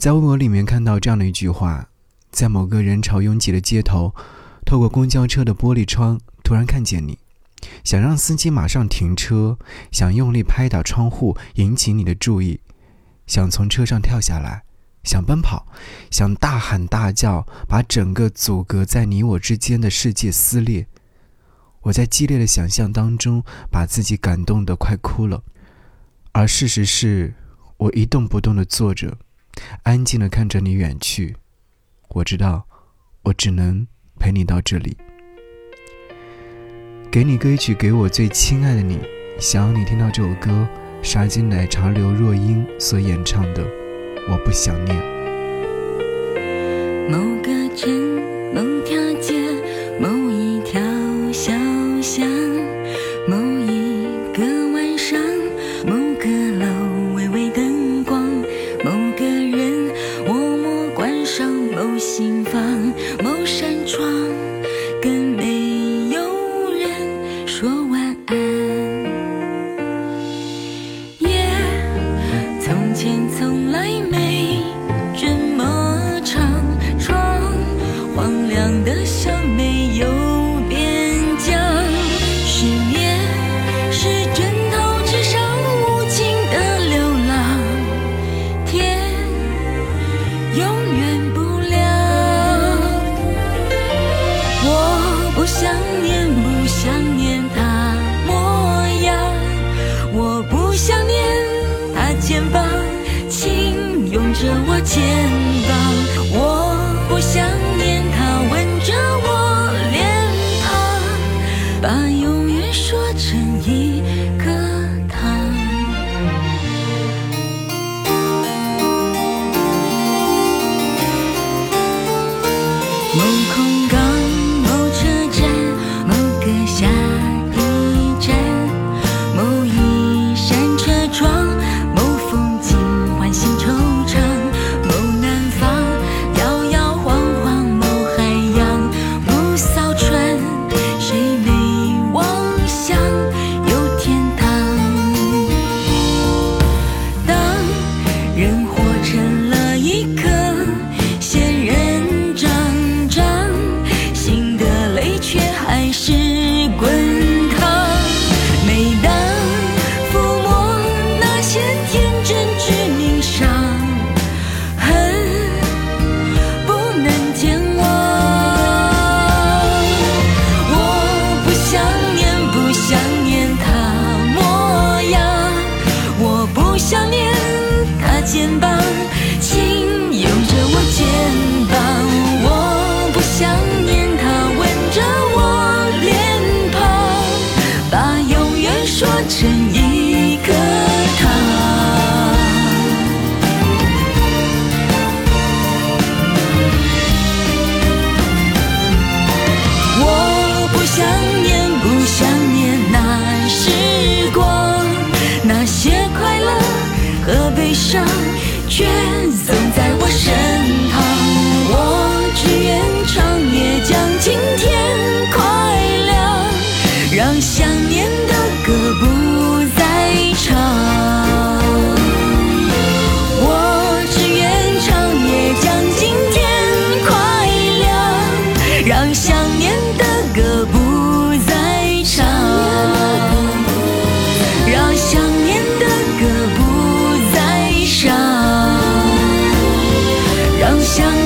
在微博里面看到这样的一句话：在某个人潮拥挤的街头，透过公交车的玻璃窗，突然看见你，想让司机马上停车，想用力拍打窗户引起你的注意，想从车上跳下来，想奔跑，想大喊大叫，把整个阻隔在你我之间的世界撕裂。我在激烈的想象当中，把自己感动得快哭了，而事实是，我一动不动地坐着。安静的看着你远去，我知道，我只能陪你到这里。给你歌曲，给我最亲爱的你。想要你听到这首歌，沙金奶茶刘若英所演唱的《我不想念》。某个城，某条街，着我肩想念他吻着我脸庞，把永远说成一个他。我不想念，不想念那时光，那些快乐和悲伤，却。让相